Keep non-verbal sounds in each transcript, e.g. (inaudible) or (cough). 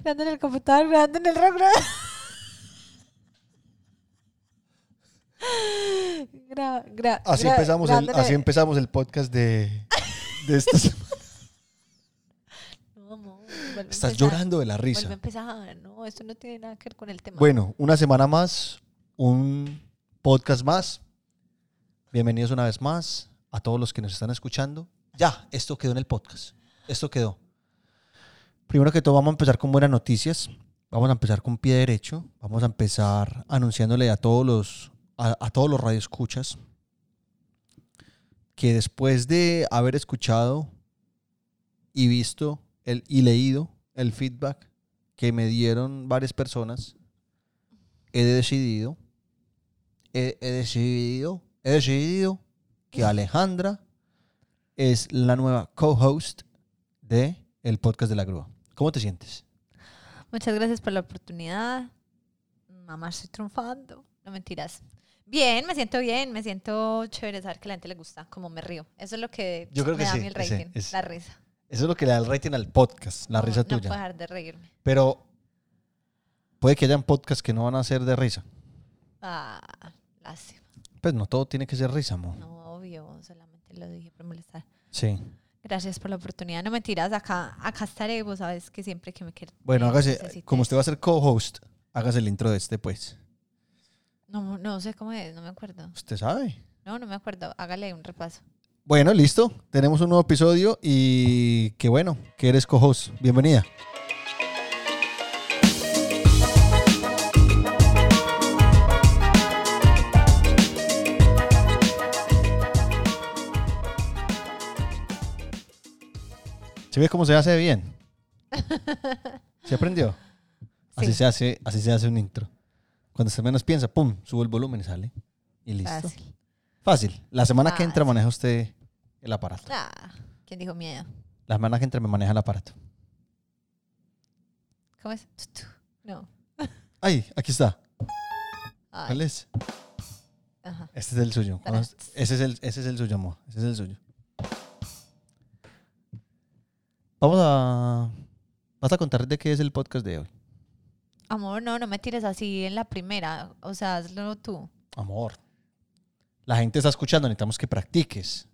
grabando en el computador, grabando en el rock. gra- Gra- gra- Así gra- empezamos el, así empezamos el podcast de, de esta (laughs) semana. No, amor, Estás llorando de la a risa. empezar. No, esto no tiene nada que ver con el tema. Bueno, una semana más, un podcast más. Bienvenidos una vez más a todos los que nos están escuchando. Ya, esto quedó en el podcast. Esto quedó. Primero que todo, vamos a empezar con buenas noticias. Vamos a empezar con pie derecho. Vamos a empezar anunciándole a todos los, a, a todos los radioescuchas que después de haber escuchado y visto el, y leído el feedback que me dieron varias personas, he decidido, he, he decidido, he decidido que Alejandra es la nueva co-host de el podcast de la grúa. ¿Cómo te sientes? Muchas gracias por la oportunidad. Mamá, estoy triunfando. No mentiras. Bien, me siento bien, me siento chévere saber que a la gente le gusta, como me río. Eso es lo que Yo creo me que da sí, a mí el ese rating, la risa. Eso es lo que le da el rating al podcast, la No- risa No puedo tuya. dejar de reírme. Pero puede que hayan podcasts que no van a ser de risa. Ah, lástima. Pues no todo tiene que ser risa, amor. No, obvio, solamente lo dije por molestar. Sí. Gracias por la oportunidad. No mentiras, acá, acá estaré, vos sabes que siempre que me quieras. Bueno, hágase, como usted va a ser co-host, hágase el intro de este, pues. No, no sé cómo es, no me acuerdo. Usted sabe. No, no me acuerdo. Hágale un repaso. Bueno, listo. Tenemos un nuevo episodio y qué bueno que eres co-host. Bienvenida. ¿Se ve cómo se hace bien? (laughs) ¿Se aprendió? Así Sí. se hace, así se hace un intro. Cuando se menos piensa, pum, sube el volumen y sale. Y listo. Fácil. Fácil. La semana que entra maneja usted el aparato. Ah, ¿quién dijo miedo? La semana que entra me maneja el aparato. ¿Cómo es? No. (laughs) Ay, aquí está. Ay, ¿Cuál es? ajá. Este es el suyo. Ese es el, ese es el suyo, amor. Ese es el suyo. Vamos a... Vas a contar de qué es el podcast de hoy. Amor, no, no me tires así en la primera. O sea, hazlo tú. Amor. La gente está escuchando, necesitamos que practiques.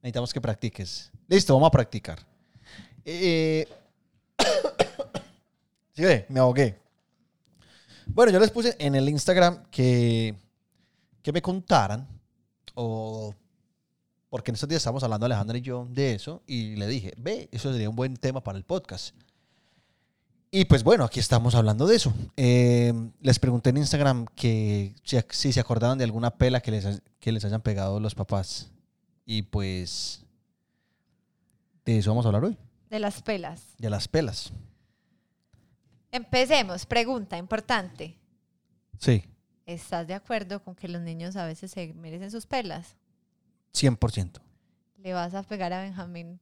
Necesitamos que practiques. Listo, vamos a practicar. Eh... (coughs) ¿Sí ve? Me ahogué. Bueno, yo les puse en el Instagram que, que me contaran, o porque en estos días estamos hablando Alejandra y yo de eso, y le dije, ve, eso sería un buen tema para el podcast. Y pues bueno, aquí estamos hablando de eso. Eh, les pregunté en Instagram que si, si se acordaban de alguna pela que les, que les hayan pegado los papás. Y pues de eso vamos a hablar hoy, De las pelas. de las pelas. Empecemos. Pregunta importante. Sí, ¿Estás de acuerdo con que los niños a veces se merecen sus pelas? 100%. ¿Le vas a pegar a Benjamín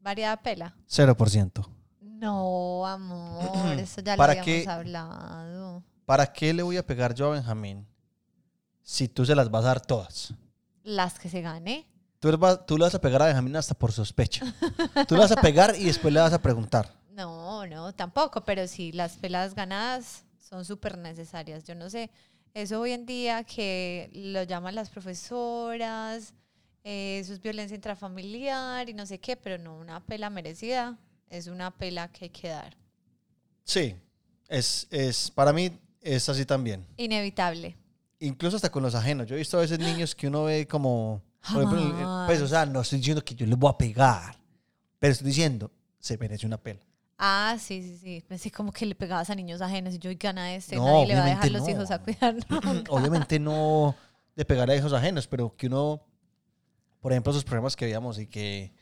variada pela? 0%. No, amor, eso ya lo ¿Para habíamos qué? hablado. ¿Para qué le voy a pegar yo a Benjamín si tú se las vas a dar todas? Las que se gane. Tú le, vas, tú le vas a pegar a Benjamín hasta por sospecha. Tú le vas a pegar y después le vas a preguntar. (laughs) No, no, tampoco, pero sí, las pelas ganadas son súper necesarias. Yo no sé, eso hoy en día que lo llaman las profesoras, eh, eso es violencia intrafamiliar y no sé qué, pero no, una pela merecida es una pela que hay que dar. Sí, es, es, para mí es así también. Inevitable. Incluso hasta con los ajenos. Yo he visto a veces niños que uno ve como... Por ejemplo, pues, o sea, no estoy diciendo que yo les voy a pegar, pero estoy diciendo, se merece una pela. Ah, sí, sí, sí. Así como que le pegabas a niños ajenos y yo, y gana este, No, nadie le va a dejar obviamente los no. hijos a cuidar. (laughs) nunca. Obviamente no de pegar a hijos ajenos, pero que uno, por ejemplo, esos programas que veíamos y que,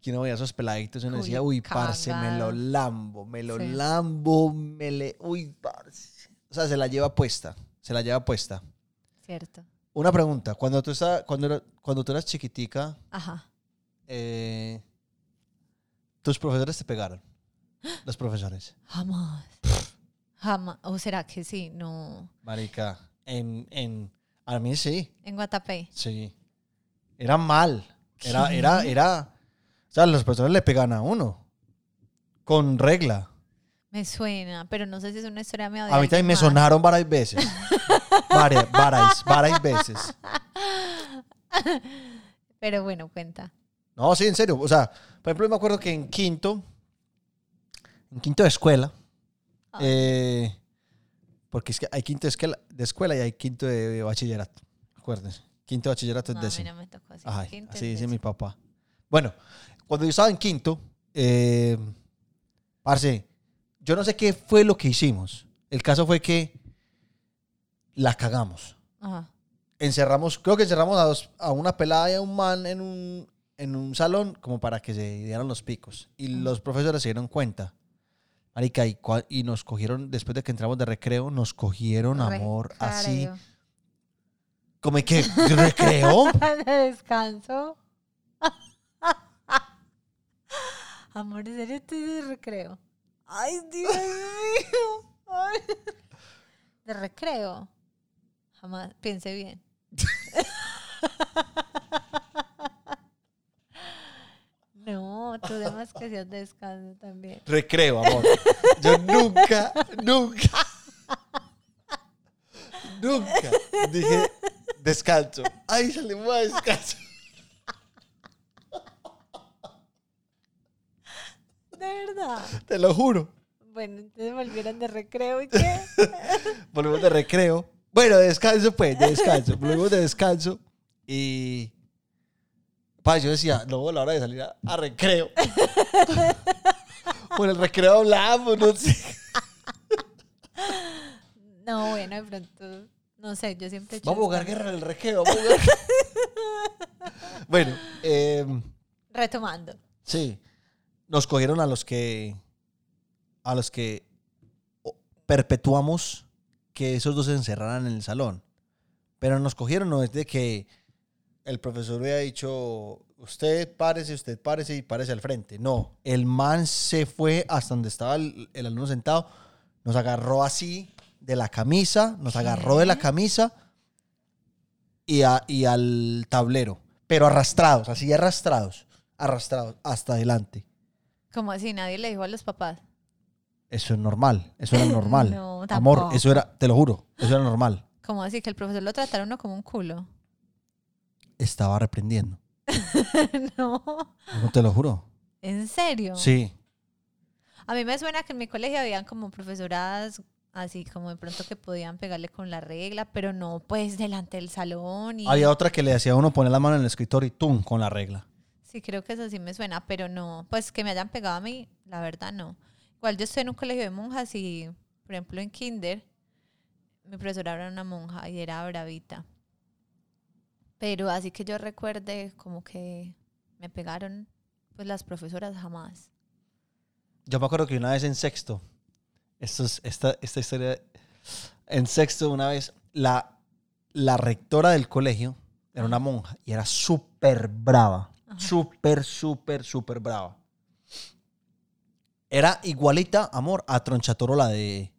que uno veía esos peladitos y uno decía, uy, parce, me lo lambo, me lo Sí. lambo, me le, uy, parce. O sea, se la lleva puesta, se la lleva puesta. Cierto. Una pregunta, cuando tú, estás, cuando, cuando tú eras chiquitica, Ajá. eh, tus profesores te pegaron, los profesores. Jamás. Jamás. ¿O será que sí? No. Marica, en, en, a mí sí. En Guatapé. Sí. Era mal. Era, ¿Qué? era, era. O sea, los profesores le pegan a uno. Con regla. Me suena, pero no sé si es una historia mía de A mí también me sonaron varias veces. varias, varias, varias veces. (laughs) Pero bueno, cuenta. No, sí, en serio. O sea, por ejemplo, me acuerdo que en quinto, en quinto de escuela, eh, porque es que hay quinto de escuela, de escuela y hay quinto de bachillerato. Acuérdense. Quinto de bachillerato No, es a mí décimo. no me tocó así. Ay, Quinto así dice mi décimo. papá. Bueno, cuando yo estaba en quinto, eh, parce, yo no sé qué fue lo que hicimos. El caso fue que la cagamos. Ajá. Encerramos, creo que encerramos a, dos, a una pelada y a un man en un, en un salón como para que se dieran los picos. Y Ah. los profesores se dieron cuenta. Marica, y, y nos cogieron, después de que entramos de recreo, nos cogieron amor así. Como que, ¿recreo? de (laughs) descanso. (laughs) Amor, ¿en serio estoy de recreo? Ay, Dios mío. Ay. De recreo. Jamás, piense bien. (laughs) No, tú demás que seas de descanso también. Recreo, amor. Yo nunca, nunca, nunca dije descanso. Ay, salimos a descanso. De verdad. Te lo juro. Bueno, entonces volvieron de recreo y qué. (laughs) Volvimos de recreo. Bueno, de descanso, pues, de descanso. Volvimos de descanso y. Pa, yo decía, no, la hora de salir a, a recreo. (laughs) Por el recreo hablamos, no sé. No, bueno, de pronto, no sé, yo siempre he hecho Vamos a jugar descanso. guerra. Vamos a jugar. (laughs) bueno, eh, Retomando. sí. Nos cogieron a los que. A los que perpetuamos que esos dos se encerraran en el salón. Pero nos cogieron no es de que el profesor hubiera dicho, usted párese, usted párese y párese al frente. No, el man se fue hasta donde estaba el, el alumno sentado, nos agarró así de la camisa, nos agarró de la camisa y, a- y al tablero, pero arrastrados, así arrastrados, arrastrados hasta adelante. Como así, nadie le dijo a los papás. Eso es normal, eso era (laughs) normal. No, Amor, eso era, te lo juro, eso era normal. Como así, que el profesor lo tratara uno como un culo. Estaba reprendiendo, (laughs) no, no te lo juro. ¿en serio? Sí, A mí me suena que en mi colegio habían como profesoras así como de pronto que podían pegarle con la regla, pero no pues delante del salón. Y... Había otra que le hacía a uno poner la mano en el escritorio y tum, con la regla. Sí, creo que eso sí me suena, pero no, pues que me hayan pegado a mí, la verdad no. Igual yo estoy en un colegio de monjas y, por ejemplo, en kinder, mi profesora era una monja y era bravita. Pero así que yo recuerde como que me pegaron, pues las profesoras jamás. Yo me acuerdo que una vez en sexto, esto es- esta, esta historia, en sexto una vez, la, la rectora del colegio era una monja y era súper brava, súper, súper, súper brava. Era igualita, amor, a Tronchatoro, la de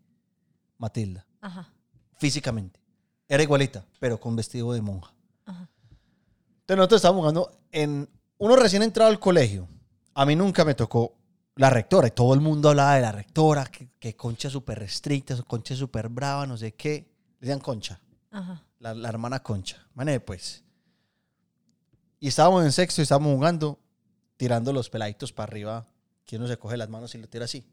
Matilda, Ajá, físicamente. Era igualita, pero con vestido de monja. ajá. Entonces nosotros estábamos jugando en uno recién entrado al colegio. A mí nunca me tocó la rectora y todo el mundo hablaba de la rectora, que, que concha súper restricta, concha súper brava, no sé qué. Le decían concha, Ajá. la, la hermana concha. Mané, pues. Y estábamos en sexto y estábamos jugando, tirando los peladitos para arriba, que uno se coge las manos y lo tira así.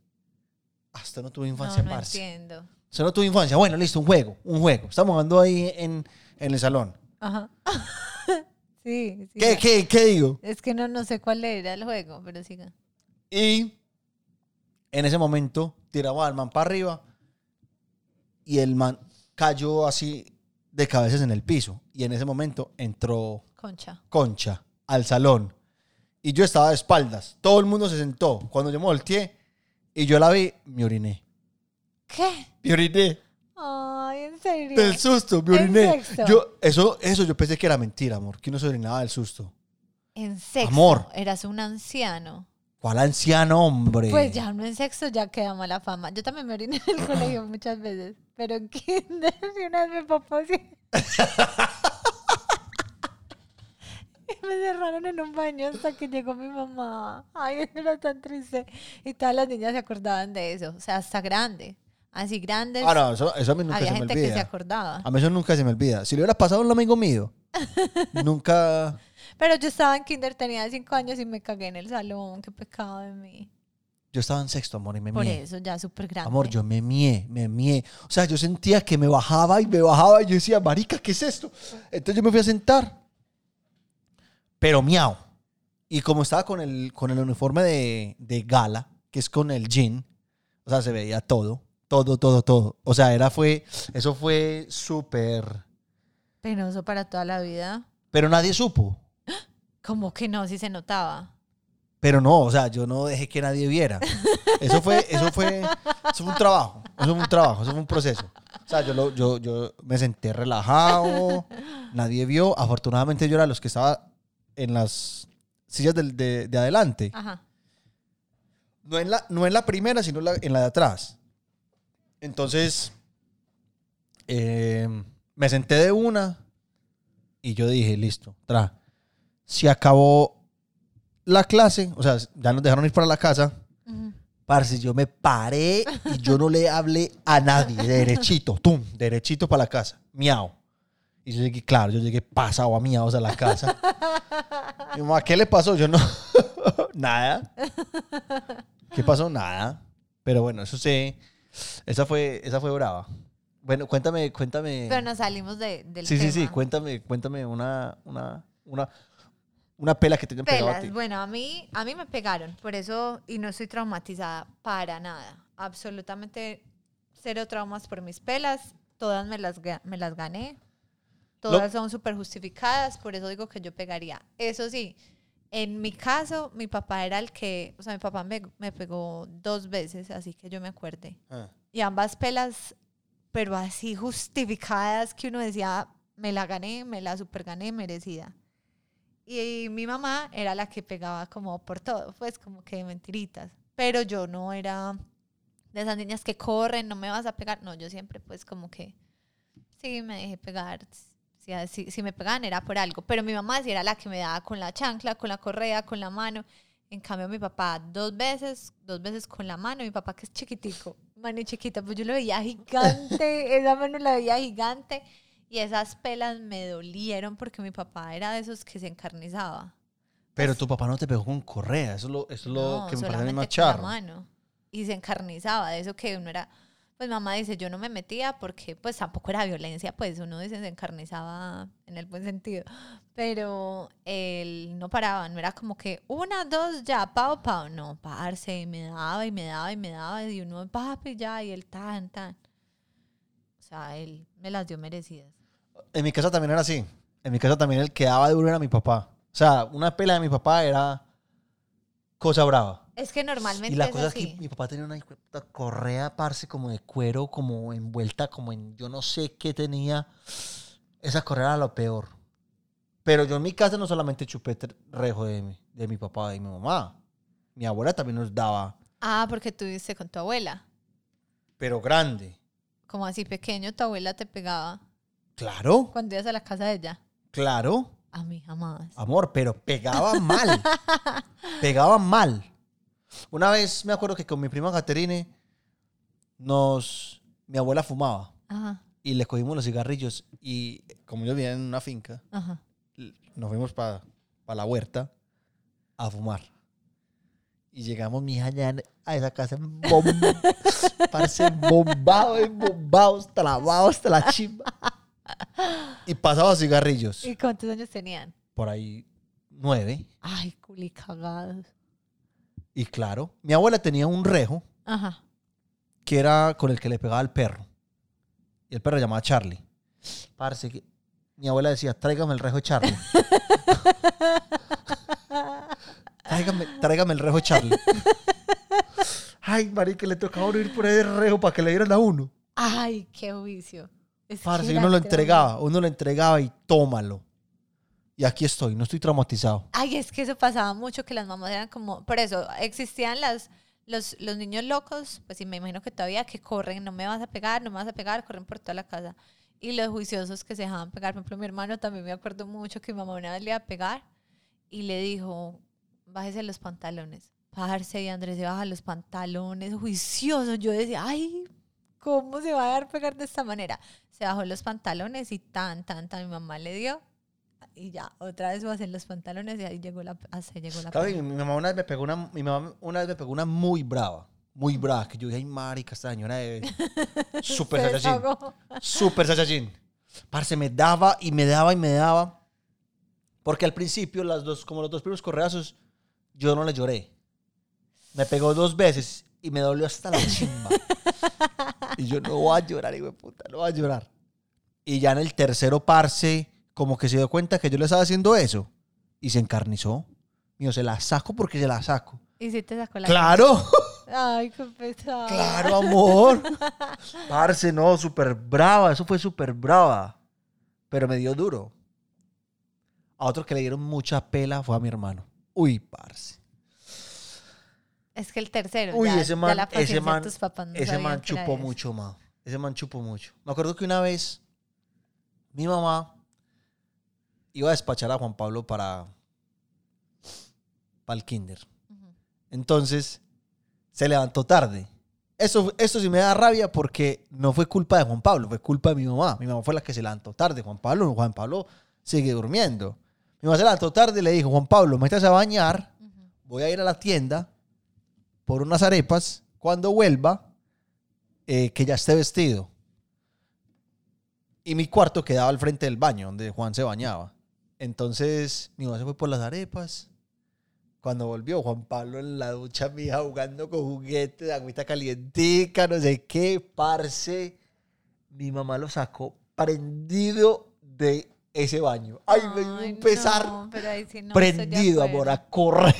Hasta no tuve infancia, no, no parce. entiendo. Usted no tuvo infancia. Bueno, listo, un juego, un juego. Estamos jugando ahí en, en el salón. Ajá. (laughs) sí, sí. ¿Qué, qué, qué digo? Es que no, no sé cuál era el juego, pero siga. Y en ese momento tiramos al man para arriba y el man cayó así de cabezas en el piso. Y en ese momento entró Concha. Concha al salón. Y yo estaba de espaldas. Todo el mundo se sentó. Cuando yo me volteé y yo la vi, me oriné. ¿Qué? Me oriné. Ay, en serio. Del susto, me ¿En oriné. Yo, eso, eso yo pensé que era mentira, amor. Que uno se orinaba del susto. En sexto. Amor. Eras un anciano. ¿Cuál anciano, hombre? Pues ya uno en sexto ya queda mala fama. Yo también me oriné en el (laughs) colegio muchas veces. Pero en kinder, y una vez mi papá sí. (laughs) me cerraron en un baño hasta que llegó mi mamá. Ay, (laughs) era tan triste. Y todas las niñas se acordaban de eso. O sea, hasta grande. Así grandes. Ah, no, eso, eso a mí nunca había se me gente que se olvida. acordaba. A mí eso nunca se me olvida. Si le hubiera pasado a un amigo mío, nunca... Pero yo estaba en kinder, tenía cinco años y me cagué en el salón. Qué pecado de mí. Yo estaba en sexto, amor, y me Por mié. eso, ya súper grande. Amor, yo me mié, me mié. O sea, yo sentía que me bajaba y me bajaba y yo decía, marica, ¿qué es esto? Entonces yo me fui a sentar. Pero miau. Y como estaba con el, con el uniforme de, de gala, que es con el jean, o sea, se veía todo, todo, todo, todo. O sea, era, fue, eso fue súper... Penoso para toda la vida. Pero nadie supo. Como que no, si se notaba. Pero no, o sea, yo no dejé que nadie viera. Eso fue, eso fue, eso fue un trabajo. Eso fue un trabajo, eso fue un proceso. O sea, yo, lo- yo, yo me senté relajado, nadie vio. Afortunadamente yo era los que estaba en las sillas de, de adelante. Ajá. No en, la, no en la primera, sino en la, en la de atrás. Entonces, eh, me senté de una y yo dije, listo, tra. Se acabó la clase, o sea, ya nos dejaron ir para la casa. Parce, yo me paré y yo no le hablé a nadie, derechito, tum, derechito para la casa, miau. Y yo llegué, claro, yo llegué pasado a miados a la casa. Mi mamá, ¿qué le pasó? Yo no, (laughs) nada. ¿Qué pasó? Nada. Pero bueno, eso sí, esa fue, esa fue brava. Bueno, cuéntame, cuéntame. Pero nos salimos de, del sí, sí, sí, cuéntame, cuéntame una, una, una, una pela que te hayan pegado a Pelas. ti. Bueno, a mí, a mí me pegaron, por eso, y no estoy traumatizada para nada. Absolutamente cero traumas por mis pelas. Todas me las, ga- me las gané. Todas son súper justificadas, por eso digo que yo pegaría. Eso sí, en mi caso, mi papá era el que, o sea, mi papá me, me pegó dos veces, así que yo me acuerde. Ah. Y ambas pelas, pero así justificadas que uno decía, me la gané, me la super gané, merecida. Y mi mamá era la que pegaba como por todo, pues como que mentiritas. Pero yo no era de esas niñas que corren, no me vas a pegar. No, yo siempre pues como que sí me dejé pegar. Si, si, si me pegaban era por algo. Pero mi mamá sí era la que me daba con la chancla, con la correa, con la mano. En cambio, mi papá dos veces, dos veces con la mano. Mi papá que es chiquitico, mano chiquita, pues yo lo veía gigante, (laughs) esa mano la veía gigante. Y esas pelas me dolieron porque mi papá era de esos que se encarnizaba. Pero tu papá no te pegó con correa, eso es lo, eso es lo No, que me parece más charro. mano. Y se encarnizaba, de eso que uno era... Pues mamá dice, yo no me metía porque pues tampoco era violencia, pues uno dice se encarnizaba en el buen sentido. Pero él no paraba, no era como que una, dos, ya, pao, pao. No, parce, y me daba y me daba y me daba y uno, papi, ya, y él tan, tan. O sea, él me las dio merecidas. En mi casa también era así. En mi casa también el que daba duro era mi papá. O sea, una pela de mi papá era cosa brava. Es que normalmente Y la es cosa así. es que mi papá tenía una correa, parce, como de cuero, como envuelta, como en yo no sé qué tenía. Esa correa era lo peor. Pero yo en mi casa no solamente chupé rejo de mi, de mi papá y mi mamá. Mi abuela también nos daba, Ah, porque tú viste con tu abuela. pero grande. Como así pequeño, tu abuela te pegaba Claro, cuando ibas a la casa de ella. claro. A mí jamás. Amor, pero pegaba mal. (laughs) pegaba mal. Una vez me acuerdo que con mi prima Caterine nos mi abuela fumaba Ajá, y le cogimos los cigarrillos y como yo vivía en una finca, ajá. nos fuimos para la huerta a fumar. Y llegamos mi hija a esa casa embom- (laughs) parce, bombado, embombados, trabados hasta la chimba. Y pasaba cigarrillos. ¿Y cuántos años tenían? Por ahí nueve. Ay, culi cagados. Y claro, mi abuela tenía un rejo Ajá. que era con el que le pegaba al perro. Y el perro llamaba Charlie. Parce, que mi abuela decía, tráigame el rejo Charlie. (laughs) tráigame, tráigame el rejo Charlie. Ay, marica, le tocaba uno ir por ahí de rejo para que le dieran a uno. Ay, qué juicio. Es Parce, y uno lo tremendo. entregaba, uno lo entregaba y tómalo. Y aquí estoy, no estoy traumatizado. Ay, es que eso pasaba mucho, que las mamás eran como... Por eso, existían las, los, los niños locos, pues sí, me imagino que todavía, que corren, no me vas a pegar, no me vas a pegar, corren por toda la casa. Y los juiciosos que se dejaban pegar. Por ejemplo, mi hermano también me acuerdo mucho que mi mamá una vez le iba a pegar y le dijo, bájese los pantalones. Parce, y Andrés se baja los pantalones, juicioso. Yo decía, ay, ¿cómo se va a dar pegar de esta manera? Se bajó los pantalones y tan, tan, tan, mi mamá le dio. Y ya, otra vez bajé los pantalones y ahí llegó la, así llegó la Claro, y mi mamá una vez me pegó una, mi mamá una vez me pegó una muy brava, muy brava, que yo dije, ay, marica, esta señora es (laughs) súper Se Saiyajin. desahogó. Super Saiyajin. Parce, me daba y me daba y me daba. Porque al principio, las dos, como los dos primeros correazos, yo no le lloré. Me pegó dos veces y me dolió hasta la chimba. y yo no voy a llorar, hijo de puta, no voy a llorar. Y ya en el tercero, parce, como que se dio cuenta que yo le estaba haciendo eso. Y se encarnizó. Mío, se la saco porque se la saco. Y si te sacó la ¡Claro! Ay, qué pesado. Claro, amor. Parce, no, súper brava. Eso fue súper brava. Pero me dio duro. A otro que le dieron mucha pela fue a mi hermano. Uy, parce. Es que el tercero. Uy, ya- ese ya man, la ese man, tus papás no ese man chupó eso. mucho, ma. Ese man chupó mucho. Me acuerdo que una vez mi mamá iba a despachar a Juan Pablo para, para el kinder. Entonces, se levantó tarde. Eso, esto sí me da rabia porque no fue culpa de Juan Pablo, fue culpa de mi mamá. Mi mamá fue la que se levantó tarde. Juan Pablo, Juan Pablo sigue durmiendo. Mi mamá se levantó tarde y le dijo, Juan Pablo, métase a bañar, voy a ir a la tienda por unas arepas. Cuando vuelva, eh, que ya esté vestido. Y mi cuarto quedaba al frente del baño, donde Juan se bañaba. Entonces, mi mamá se fue por las arepas. Cuando volvió, Juan Pablo en la ducha mía jugando con juguetes, agüita calientica, no sé qué, parce. Mi mamá lo sacó prendido de ese baño. Ay, me dio un pesar. no, pero ahí sí no estoy de prendido, amor, a correr.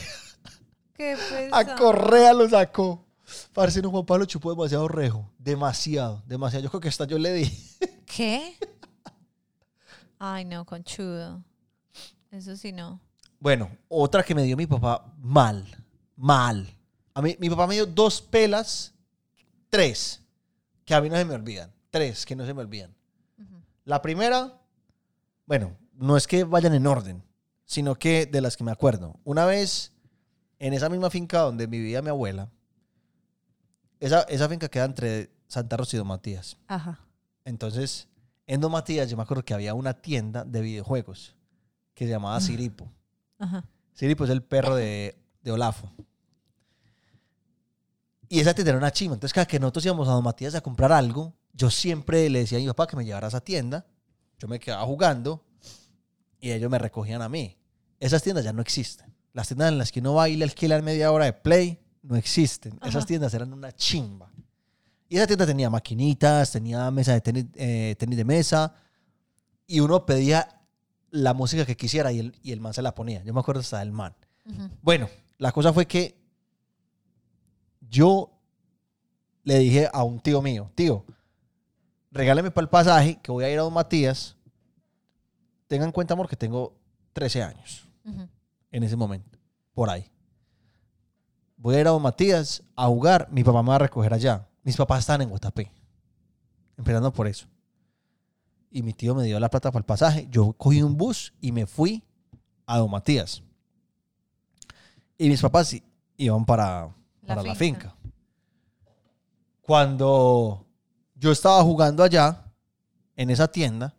Qué A. Correa lo sacó. Parce, no, Juan Pablo chupó demasiado rejo. Demasiado, demasiado. Yo creo que hasta yo le di. (laughs) ¿Qué? Ay, no, conchudo. Eso sí no. Bueno, otra que me dio mi papá mal. Mal. A mí, mi papá me dio dos pelas, tres, que a mí no se me olvidan. Tres que no se me olvidan. La primera, bueno, no es que vayan en orden, sino que de las que me acuerdo. Una vez, en esa misma finca donde vivía mi abuela, esa, esa finca queda entre Santa Rosa y Don Matías. Ajá. Entonces, en Don Matías yo me acuerdo que había una tienda de videojuegos que se llamaba Siripo. Ajá. Siripo es el perro de, de Olafo. Y esa tienda era una chima. Entonces, cada que nosotros íbamos a Don Matías a comprar algo, yo siempre le decía a mi papá que me llevara a esa tienda. Yo me quedaba jugando y ellos me recogían a mí. Esas tiendas ya no existen. Las tiendas en las que uno va y le alquilan media hora de play no existen. Esas tiendas eran una chimba. Y esa tienda tenía maquinitas, tenía mesa de tenis, eh, tenis de mesa. Y uno pedía la música que quisiera y el, y el man se la ponía. Yo me acuerdo hasta del man. Bueno, la cosa fue que yo le dije a un tío mío, tío, regáleme para el pasaje que voy a ir a Don Matías. Tenga en cuenta, amor, que tengo 13 años Ujú. En ese momento, por ahí. Voy a ir a Don Matías a jugar, mi papá me va a recoger allá. Mis papás están en Guatapé, empezando por eso. Y mi tío me dio la plata para el pasaje. Yo cogí un bus y me fui a Don Matías. Y mis papás iban para, La para la finca. finca. Cuando yo estaba jugando allá, en esa tienda,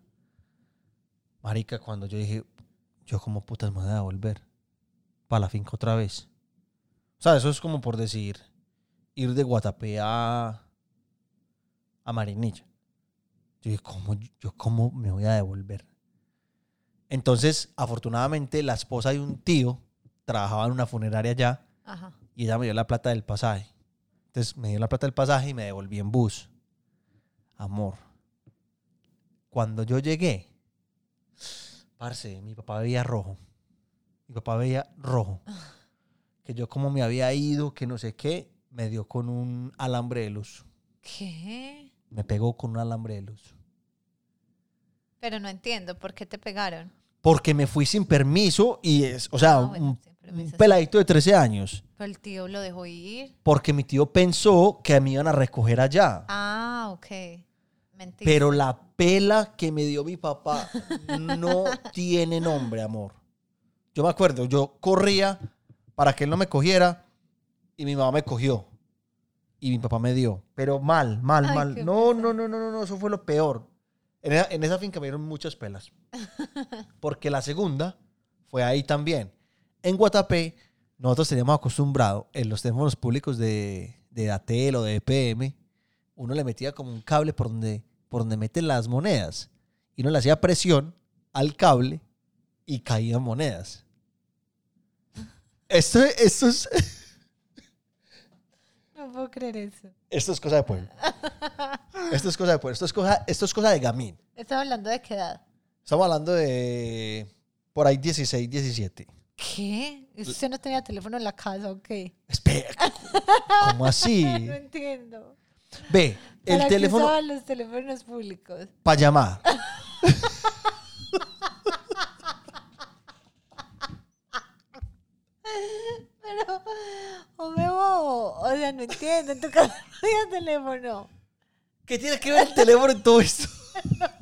marica, cuando yo dije, yo como putas me voy a volver para la finca otra vez. O sea, eso es como por decir, ir de Guatapé a, a Marinilla. Yo dije, ¿cómo, yo cómo me voy a devolver? Entonces, afortunadamente, la esposa de un tío trabajaba en una funeraria allá Ajá. y ella me dio la plata del pasaje. Entonces me dio la plata del pasaje y me devolví en bus. Amor. Cuando yo llegué, parce, mi papá veía rojo. Mi papá veía rojo. Que yo como me había ido, que no sé qué, me dio con un alambre de luz. ¿Qué? Me pegó con un alambre de luz. Pero no entiendo por qué te pegaron. Porque me fui sin permiso y es, o sea, Ah, bueno, un, peladito de 13 años. Pero el tío lo dejó ir. Porque mi tío pensó que me iban a recoger allá. Ah, ok. Mentira. Pero la pela que me dio mi papá no tiene nombre, amor. Yo me acuerdo, yo corría para que él no me cogiera y mi mamá me cogió. Y mi papá me dio. Pero mal, mal, Ay, mal. No, no, no, no, no, no, eso fue lo peor. En esa, en esa finca me dieron muchas pelas. (laughs) Porque la segunda fue ahí también. En Guatapé, nosotros teníamos acostumbrado en los teléfonos públicos de, de Datel o de EPM, uno le metía como un cable por donde, por donde meten las monedas. Y uno le hacía presión al cable y caían monedas. Esto, esto, es, No puedo creer eso. esto es cosa de pueblo. Esto es cosa de pueblo. Esto es cosa, esto es cosa de gamín. Estaba hablando de qué edad. Estamos hablando de por ahí 16, 17. ¿Qué? ¿Usted no tenía teléfono en la casa o qué? Espera, ¿cómo así? (laughs) No entiendo. Ve, el ¿Para qué teléfono usaban los teléfonos públicos? para llamar. (laughs) Pero, hombre, O sea, no entiendo. En tu (laughs) casa no había teléfono. ¿Qué tiene que ver el teléfono en todo esto? (laughs)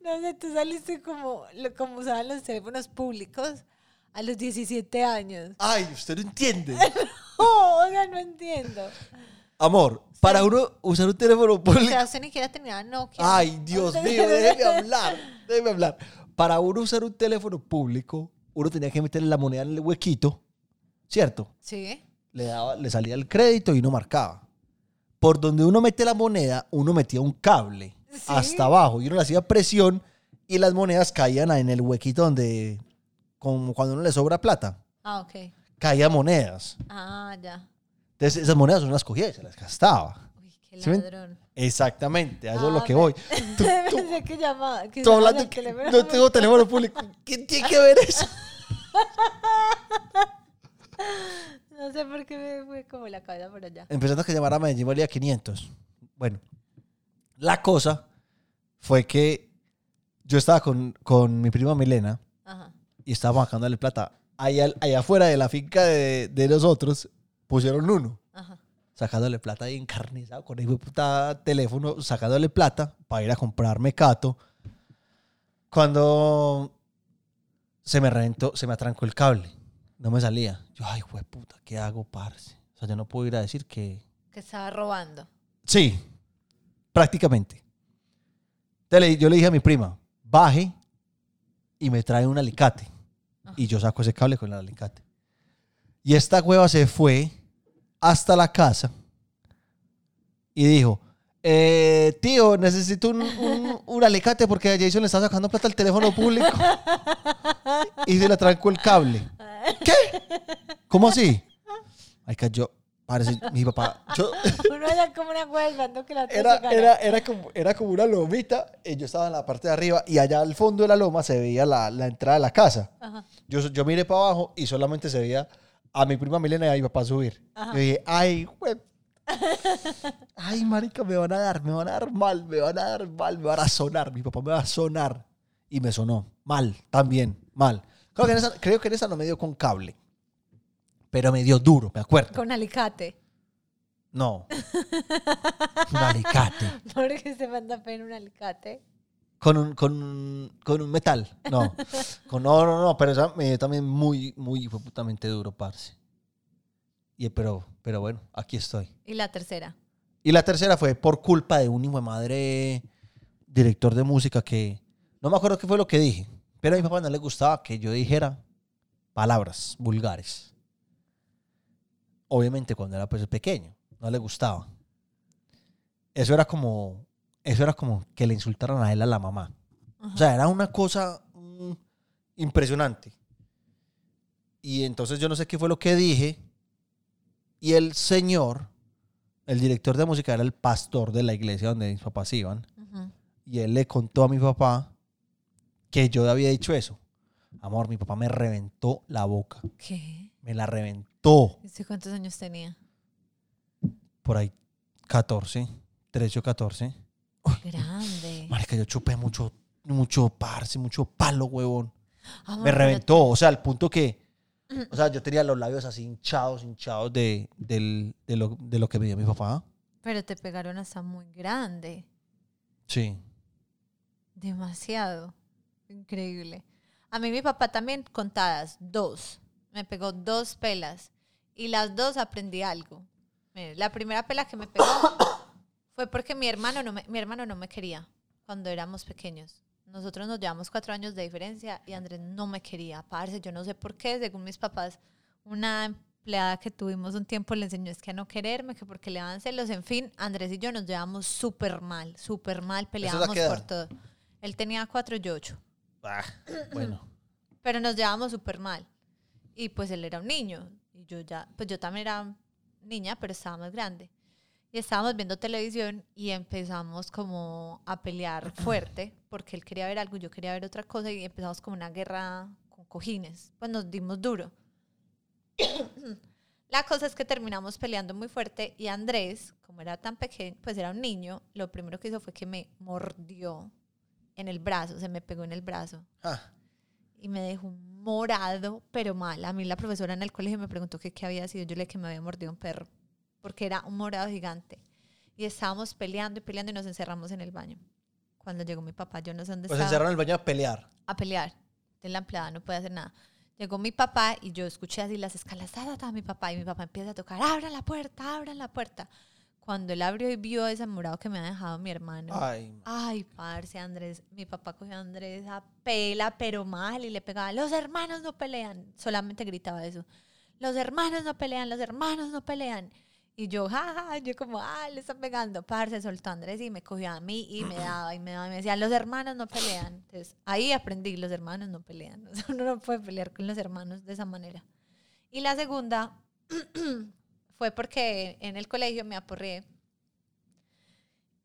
No sé, tú saliste como, como usaban los teléfonos públicos a los 17 años. Ay, usted no entiende. (laughs) Oh, o sea, no entiendo. Amor, para uno usar un teléfono O público. sea, usted ni siquiera tenía Nokia. Ay, Dios mío, déjeme hablar. Déjeme hablar. Para uno usar un teléfono público, uno tenía que meterle la moneda en el huequito, ¿cierto? Sí. Le, daba, le salía el crédito y uno marcaba. Por donde uno mete la moneda, uno metía un cable Sí. hasta abajo y uno le hacía presión y las monedas caían en el huequito donde, como cuando uno le sobra plata, Ah, ok. caían monedas. Ah, ya. Entonces esas monedas uno las cogía y se las gastaba. Uy, qué ¿Sí me- ladrón. Exactamente, a eso es Ah, lo que me- voy. (laughs) Tú, tú- (laughs) Pensé que llamaba. Que tú usaban hablando el que teléfono no tengo teléfono público. ¿Quién tiene que ver eso? (laughs) No sé por qué me fue como la cabeza por allá. Empezando a que llamar a Medellín valía 500. Bueno, la cosa fue que yo estaba con, con mi prima Milena Ajá. y estábamos sacándole plata. Allá, allá afuera de la finca de, de nosotros pusieron uno. Ajá. Sacándole plata ahí encarnizado con el puta teléfono, sacándole plata para ir a comprar mecato. Cuando se me reventó, se me atrancó el cable. No me salía. Yo, ay, güey, puta, ¿qué hago, parce? O sea, yo no puedo ir a decir que, Que estaba robando. Sí, prácticamente. Entonces yo le dije a mi prima, baje y me trae un alicate. Ajá. Y yo saco ese cable con el alicate. Y esta hueva se fue hasta la casa y dijo, eh, tío, necesito un, un- un alicate porque a Jason le está sacando plata al teléfono público. y se le trancó el cable. ¿Qué? ¿Cómo así? Ay, que yo, parece, mi papá, yo, (laughs) Uno era como una hueá esperando que la era, era, era, como, era como una lomita, y yo estaba en la parte de arriba y allá al fondo de la loma se veía la, la entrada de la casa. Ajá. Yo, yo miré para abajo y solamente se veía a mi prima Milena y a mi papá subir. Ajá. Yo dije, ay, güey. (laughs) Ay, marica, me van a dar, me van a dar mal, me van a dar mal, me van a sonar. Mi papá me va a sonar. Y me sonó mal, también, mal. Creo que en esa, creo que en esa no me dio con cable. Pero me dio duro, me acuerdo. Con alicate. No. Un alicate. (laughs) Porque se manda a pedir un alicate. Con un, con, con un metal. No. (laughs) Con, no, no, no. Pero esa me dio también muy, muy putamente duro, parce. Y, pero, pero bueno, aquí estoy. Y la tercera. Y la tercera fue por culpa de un hijo de madre director de música que no me acuerdo qué fue lo que dije, pero a mi papá no le gustaba que yo dijera palabras vulgares. Obviamente cuando era pues pequeño, no le gustaba. Eso era como eso era como que le insultaran a él a la mamá. Ajá. O sea, era una cosa mm, impresionante. Y entonces yo no sé qué fue lo que dije. Y el señor, el director de música, era el pastor de la iglesia donde mis papás iban. Y él le contó a mi papá que yo había dicho eso. Amor, mi papá me reventó la boca. ¿Qué? Me la reventó. ¿Y cuántos años tenía? Por ahí, 14, 13 o 14. Grande. (laughs) Marica, yo chupé mucho, mucho parce, mucho palo, huevón. Amor, me reventó, o sea, al punto que, o sea, yo tenía los labios así hinchados, hinchados de, del- de, lo, de lo que me dio mi papá. Pero te pegaron hasta muy grande. Sí. Demasiado. Increíble. A mí mi papá también contadas, dos. Me pegó dos pelas. Y las dos aprendí algo. Mire, la primera pela que me pegó (coughs) fue porque mi hermano no me, mi hermano no me quería cuando éramos pequeños. Nosotros nos llevamos cuatro años de diferencia y Andrés no me quería. Parce, yo no sé por qué, según mis papás, una empleada que tuvimos un tiempo le enseñó es que a no quererme, que porque le daban celos. En fin, Andrés y yo nos llevamos súper mal, súper mal, peleábamos por todo. Él tenía cuatro y yo ocho Ah, (coughs) bueno. pero nos llevábamos súper mal. Y pues él era un niño. Y yo ya, pues yo también era niña, pero estaba más grande. Y estábamos viendo televisión y empezamos como a pelear fuerte, porque él quería ver algo, yo quería ver otra cosa, y empezamos como una guerra con cojines. Pues nos dimos duro. (coughs) La cosa es que terminamos peleando muy fuerte y Andrés, como era tan pequeño, pues era un niño, lo primero que hizo fue que me mordió en el brazo, se me pegó en el brazo Ah, y me dejó morado, pero mal. A mí la profesora en el colegio me preguntó que qué había sido. Yo le dije que me había mordido un perro, porque era un morado gigante. Y estábamos peleando y peleando y nos encerramos en el baño. Cuando llegó mi papá, yo no sé dónde pues estaba, encerraron en el baño a pelear. a pelear. Entonces la empleada no puede hacer nada. Llegó mi papá y yo escuché así las escalas, ta, mi papá, y mi papá empieza a tocar, abran la puerta, abran la puerta. Cuando él abrió y vio ese morado que me ha dejado mi hermano, Ay, Ay, parce, Andrés, mi papá cogió a Andrés a pela, pero mal, y le pegaba, los hermanos no pelean, solamente gritaba eso, los hermanos no pelean, los hermanos no pelean. Y yo, jaja, yo como, ah, le están pegando, parce, soltó Andrés y me cogió a mí y me daba y me daba y me decía, los hermanos no pelean. Entonces, ahí aprendí, los hermanos no pelean, (laughs) uno no puede pelear con los hermanos de esa manera. Y la segunda (clears throat) fue porque en el colegio me aporré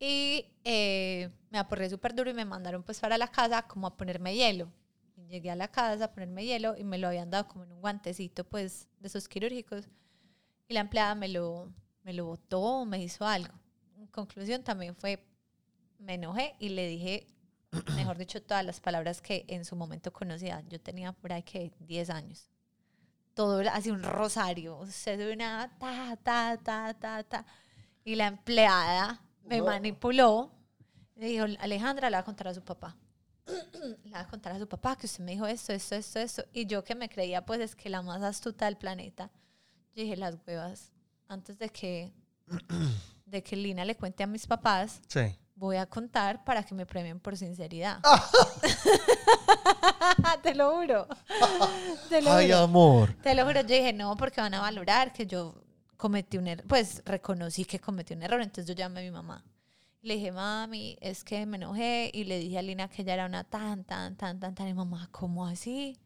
y eh, me aporré súper duro y me mandaron pues para la casa como a ponerme hielo. Y llegué a la casa a ponerme hielo y me lo habían dado como en un guantecito pues de esos quirúrgicos. Y la empleada me lo, me lo botó, me hizo algo. En conclusión también fue, me enojé y le dije, (coughs) mejor dicho, todas las palabras que en su momento conocía. Yo tenía por ahí que 10 años. Todo era así un rosario. O sea, de una ta, ta, ta, ta, ta. Y la empleada me No. manipuló. Le dijo, Alejandra le va a contar a su papá. (coughs) le va a contar a su papá que usted me dijo esto, esto, esto, esto. Y yo que me creía, pues, es que la más astuta del planeta. Yo dije, las huevas, antes de que, (clears throat) de que Lina le cuente a mis papás, sí. voy a contar para que me premien por sinceridad. (laughs) Te lo juro. (laughs) Te lo Ay, juro. amor. Te lo juro, yo dije, no, porque van a valorar que yo cometí un error, pues reconocí que cometí un error, entonces yo llamé a mi mamá. Le dije, mami, es que me enojé y le dije a Lina que ella era una tan, tan, tan, tan, tan. Y mamá, ¿cómo así?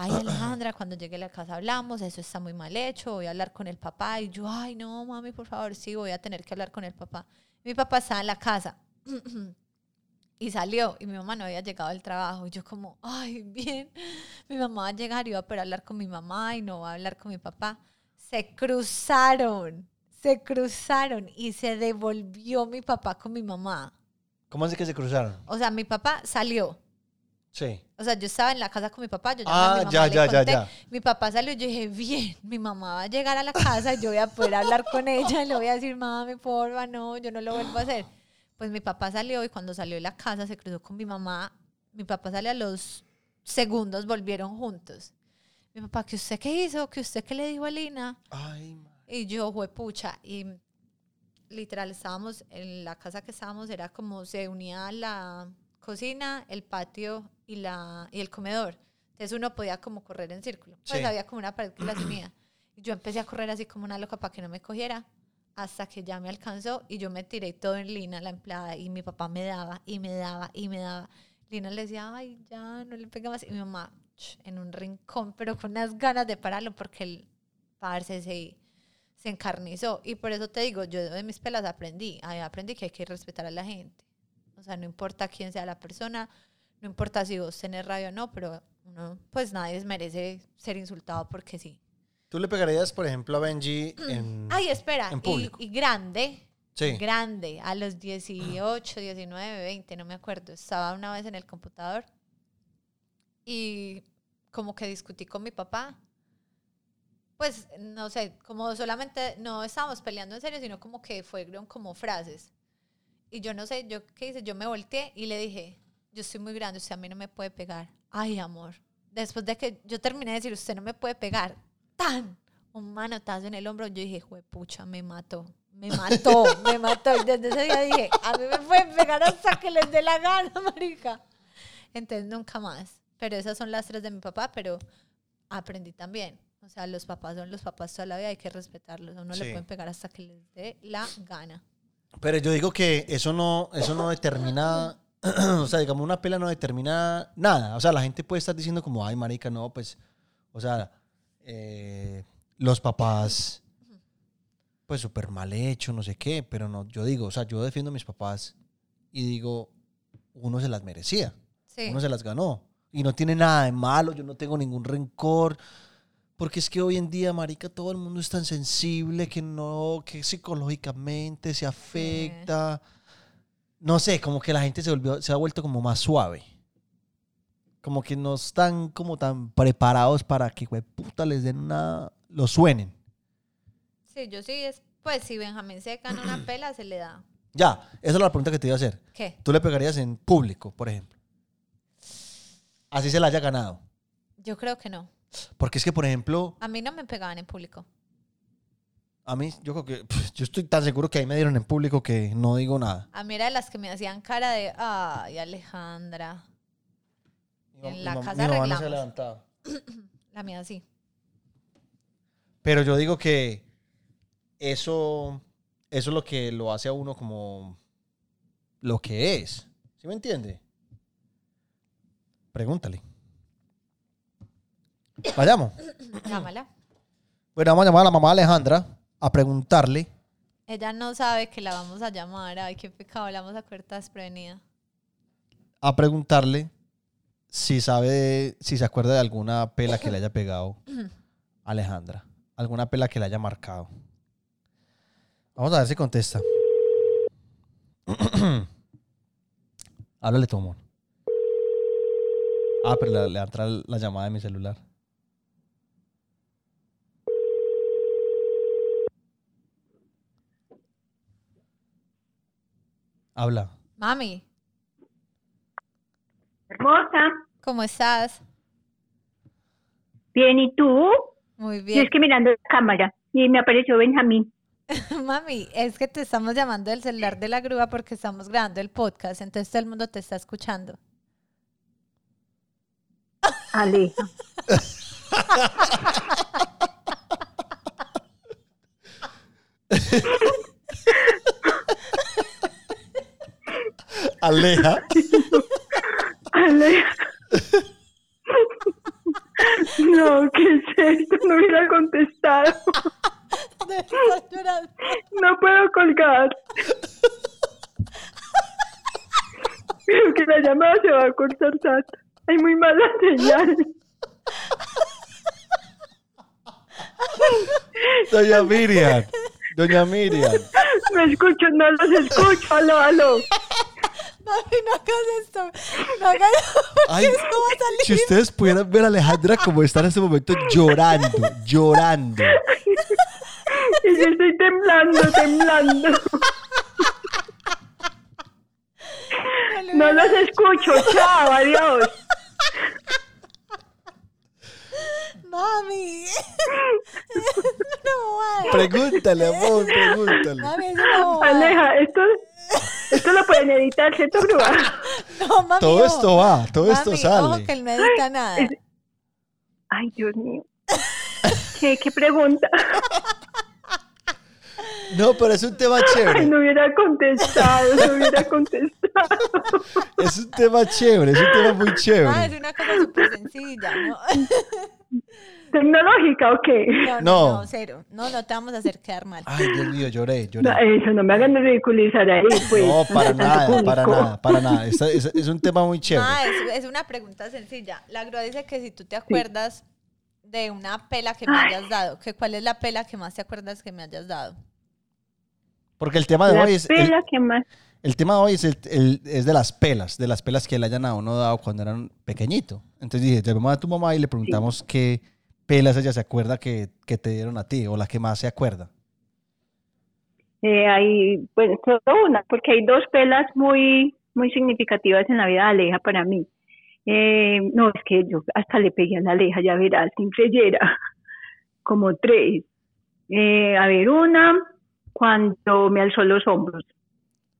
Ay, Alejandra, cuando llegue a la casa hablamos, eso está muy mal hecho, voy a hablar con el papá. Y yo, ay, no, mami, por favor, sí, voy a tener que hablar con el papá. Mi papá estaba en la casa (clears throat) y salió y mi mamá no había llegado del trabajo. Y yo como, ay, bien, mi mamá va a llegar y va a poder hablar con mi mamá y no va a hablar con mi papá. Se cruzaron, se cruzaron y se devolvió mi papá con mi mamá. ¿Cómo así que se cruzaron? O sea, mi papá salió. Sí. O sea, yo estaba en la casa con mi papá, yo llamé Ah, a mi mamá, ya, le ya, ya, conté. ya. Mi papá salió y yo dije, bien, mi mamá va a llegar a la casa y yo voy a poder hablar con ella y le voy a decir, mami, porfa, no, yo no lo vuelvo a hacer. Pues mi papá salió y cuando salió de la casa se cruzó con mi mamá. Mi papá salió a los segundos, volvieron juntos. Mi papá, ¿que usted qué hizo? ¿Que usted qué le dijo a Lina? Ay, Y yo, fue pucha. Y literal, estábamos en la casa que estábamos, era como se unía la cocina, el patio y, la, y el comedor. Entonces uno podía como correr en círculo. Pues Sí. había como una pared que las unía. Y yo empecé a correr así como una loca para que no me cogiera. Hasta que ya me alcanzó y yo me tiré todo en Lina, la empleada, y mi papá me daba y me daba y me daba. Lina le decía, ay, ya, no le pega más. Y mi mamá en un rincón, pero con unas ganas de pararlo porque el parce se, se encarnizó. Y por eso te digo, yo de mis pelas aprendí. Ahí aprendí que hay que respetar a la gente. O sea, no importa quién sea la persona, no importa si vos tenés rabia o no, pero uno, pues nadie merece ser insultado porque sí. ¿Tú le pegarías, por ejemplo, a Benji en... Ay, espera, en y, público. y grande, Sí. grande, a los 18, 19, 20, no me acuerdo, estaba una vez en el computador y como que discutí con mi papá. Pues no sé, como solamente no estábamos peleando en serio, sino como que fueron como frases. Y yo no sé, yo qué hice, yo me volteé y le dije, yo estoy muy grande, usted a mí no me puede pegar. Ay, amor. Después de que yo terminé de decir, usted no me puede pegar, tan, un manotazo en el hombro, yo dije, pucha, me mató. Me (laughs) mató, me mató. Y desde ese día dije, a mí me pueden pegar hasta que les dé la gana, (laughs) marica. Entonces, nunca más. Pero esas son las tres de mi papá, pero aprendí también. O sea, los papás son los papás toda la vida, hay que respetarlos. A uno le Sí. pueden pegar hasta que les dé la gana. Pero yo digo que eso no, eso no determina, (clears throat) o sea, digamos, una pela no determina nada. O sea, la gente puede estar diciendo como, ay, marica, no, pues, o sea, eh, los papás, pues, súper mal hecho, no sé qué, pero no, yo digo, o sea, yo defiendo a mis papás y digo, uno se las merecía, Sí. uno se las ganó. Y no tiene nada de malo, yo no tengo ningún rencor. Porque es que hoy en día, marica, todo el mundo es tan sensible que no, que psicológicamente se afecta. No sé, como que la gente se volvió, se ha vuelto como más suave. Como que no están como tan preparados para que, güey, puta, les den una, lo suenen. Sí, yo sí, es, pues si Benjamín se gana una (clears throat) pela, se le da. Ya, esa es la pregunta que te iba a hacer. ¿Qué? ¿Tú le pegarías en público, por ejemplo? Así se la haya ganado. Yo creo que no. Porque es que, por ejemplo, A mí no me pegaban en público. A mí, yo creo que, yo estoy tan seguro que ahí me dieron en público que no digo nada. A mí era de las que me hacían cara de, ay, Alejandra. Mi En la mi casa mi mamá no se levantaba. (clears throat) La mía sí. Pero yo digo que eso, eso es lo que lo hace a uno como lo que es. ¿Sí me entiende? Pregúntale. Vayamos. (clears throat) Llámala. Bueno, vamos a llamar a la mamá Alejandra a preguntarle. Ella no sabe que la vamos a llamar. Ay, qué pecado, la vamos a cuerta desprevenida. A preguntarle si sabe, si se acuerda de alguna pela que le haya pegado (clears throat) Alejandra. Alguna pela que le haya marcado. Vamos a ver si contesta. (clears throat) Háblale, Tomón. Ah, pero le, le entra la llamada de mi celular. Habla. Mami, Hermosa. ¿cómo estás? Bien, ¿y tú? Muy Yo bien. es que mirando la cámara y me apareció Benjamín. (laughs) Mami, es que te estamos llamando del celular de la grúa porque estamos grabando el podcast, entonces todo el mundo te está escuchando. Aleja. (laughs) Aleja. Aleja. No, ¿qué es esto? No hubiera contestado. No puedo colgar. Creo que la llamada se va a cortar, Tata. Hay muy mala señal. Doña Miriam. Doña Miriam. Me escucho, no los escucho. Aló, aló. Mami, no hagas esto. No hagas esto porque Ay, esto va a salir. si ustedes pudieran ver a Alejandra como está en este momento llorando, llorando. Y yo estoy temblando, temblando. No los escucho. Chao, adiós. Mami. No. Pregúntale, amor, pregúntale. Mami. Aleja, esto, esto lo pueden editar, ¿cierto, grúa? (laughs) No, mami. Todo esto va, todo esto sale. Ojo que él no edita nada. Es- Ay, Dios mío. ¿Qué, qué pregunta? No, pero es un tema Ay, chévere. no hubiera contestado, no hubiera contestado. Es un tema chévere, es un tema muy Ah, es chévere. una cosa súper sencilla, ¿no? (laughs) ¿Tecnológica o qué? No, no, No. no, cero. No, no te vamos a hacer quedar mal. Ay, Dios mío, lloré, No, lloré. eso, no me hagan ridiculizar ahí, pues. No, para nada, para nada, para nada. Es, es un tema muy chévere. Ah, es, es una pregunta sencilla. La grúa dice que si tú te acuerdas de una pela que me Ay. hayas dado, que cuál es la pela que más te acuerdas que me hayas dado. Porque el tema de La hoy es. El, pela que más. el tema de hoy es, el- el- es de las pelas, de las pelas que le hayan a uno dado cuando eran pequeñito. Entonces dije, llamamos a tu mamá y le preguntamos qué pelas ella se acuerda que, que te dieron a ti, o la que más se acuerda. Eh, hay, pues, solo una, porque hay dos pelas muy, muy significativas en la vida de Aleja para mí. Eh, no, es que yo hasta le pegué a la aleja, ya verás, sin creyera. (laughs) Como tres. Eh, a ver, una, cuando me alzó los hombros.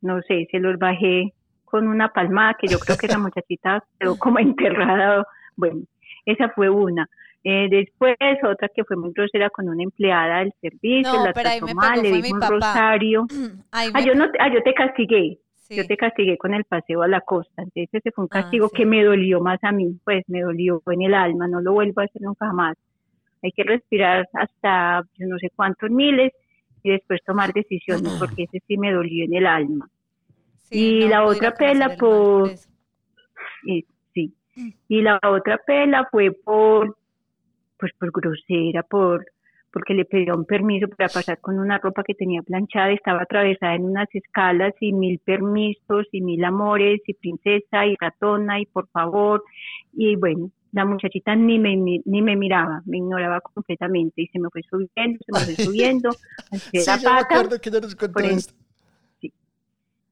No sé, se los bajé con una palmada que yo creo que esa (laughs) muchachita quedó como enterrada. Bueno, esa fue una. Eh, después otra que fue muy grosera con una empleada del servicio, No, la trató mal, le dijo un papá. rosario. (clears throat) Ah, yo, no, te- ah, yo te castigué. sí. Yo te castigué con el paseo a la costa. Entonces ese fue un Ah, castigo sí. que me dolió más a mí, pues me dolió en el alma, no lo vuelvo a hacer nunca más. Hay que respirar hasta yo no sé cuántos miles y después tomar decisiones (clears throat) porque ese sí me dolió en el alma. Sí, y no la otra pela por-. Y, sí. Y la otra pela fue por, pues por grosera, por porque le pedía un permiso para pasar con una ropa que tenía planchada, estaba atravesada en unas escalas y mil permisos y mil amores y princesa y ratona y por favor y bueno, la muchachita ni me ni, ni me miraba, me ignoraba completamente y se me fue subiendo, se me fue (laughs) subiendo, alcé Sí, la yo me pata, acuerdo que ella nos contó por en- esto.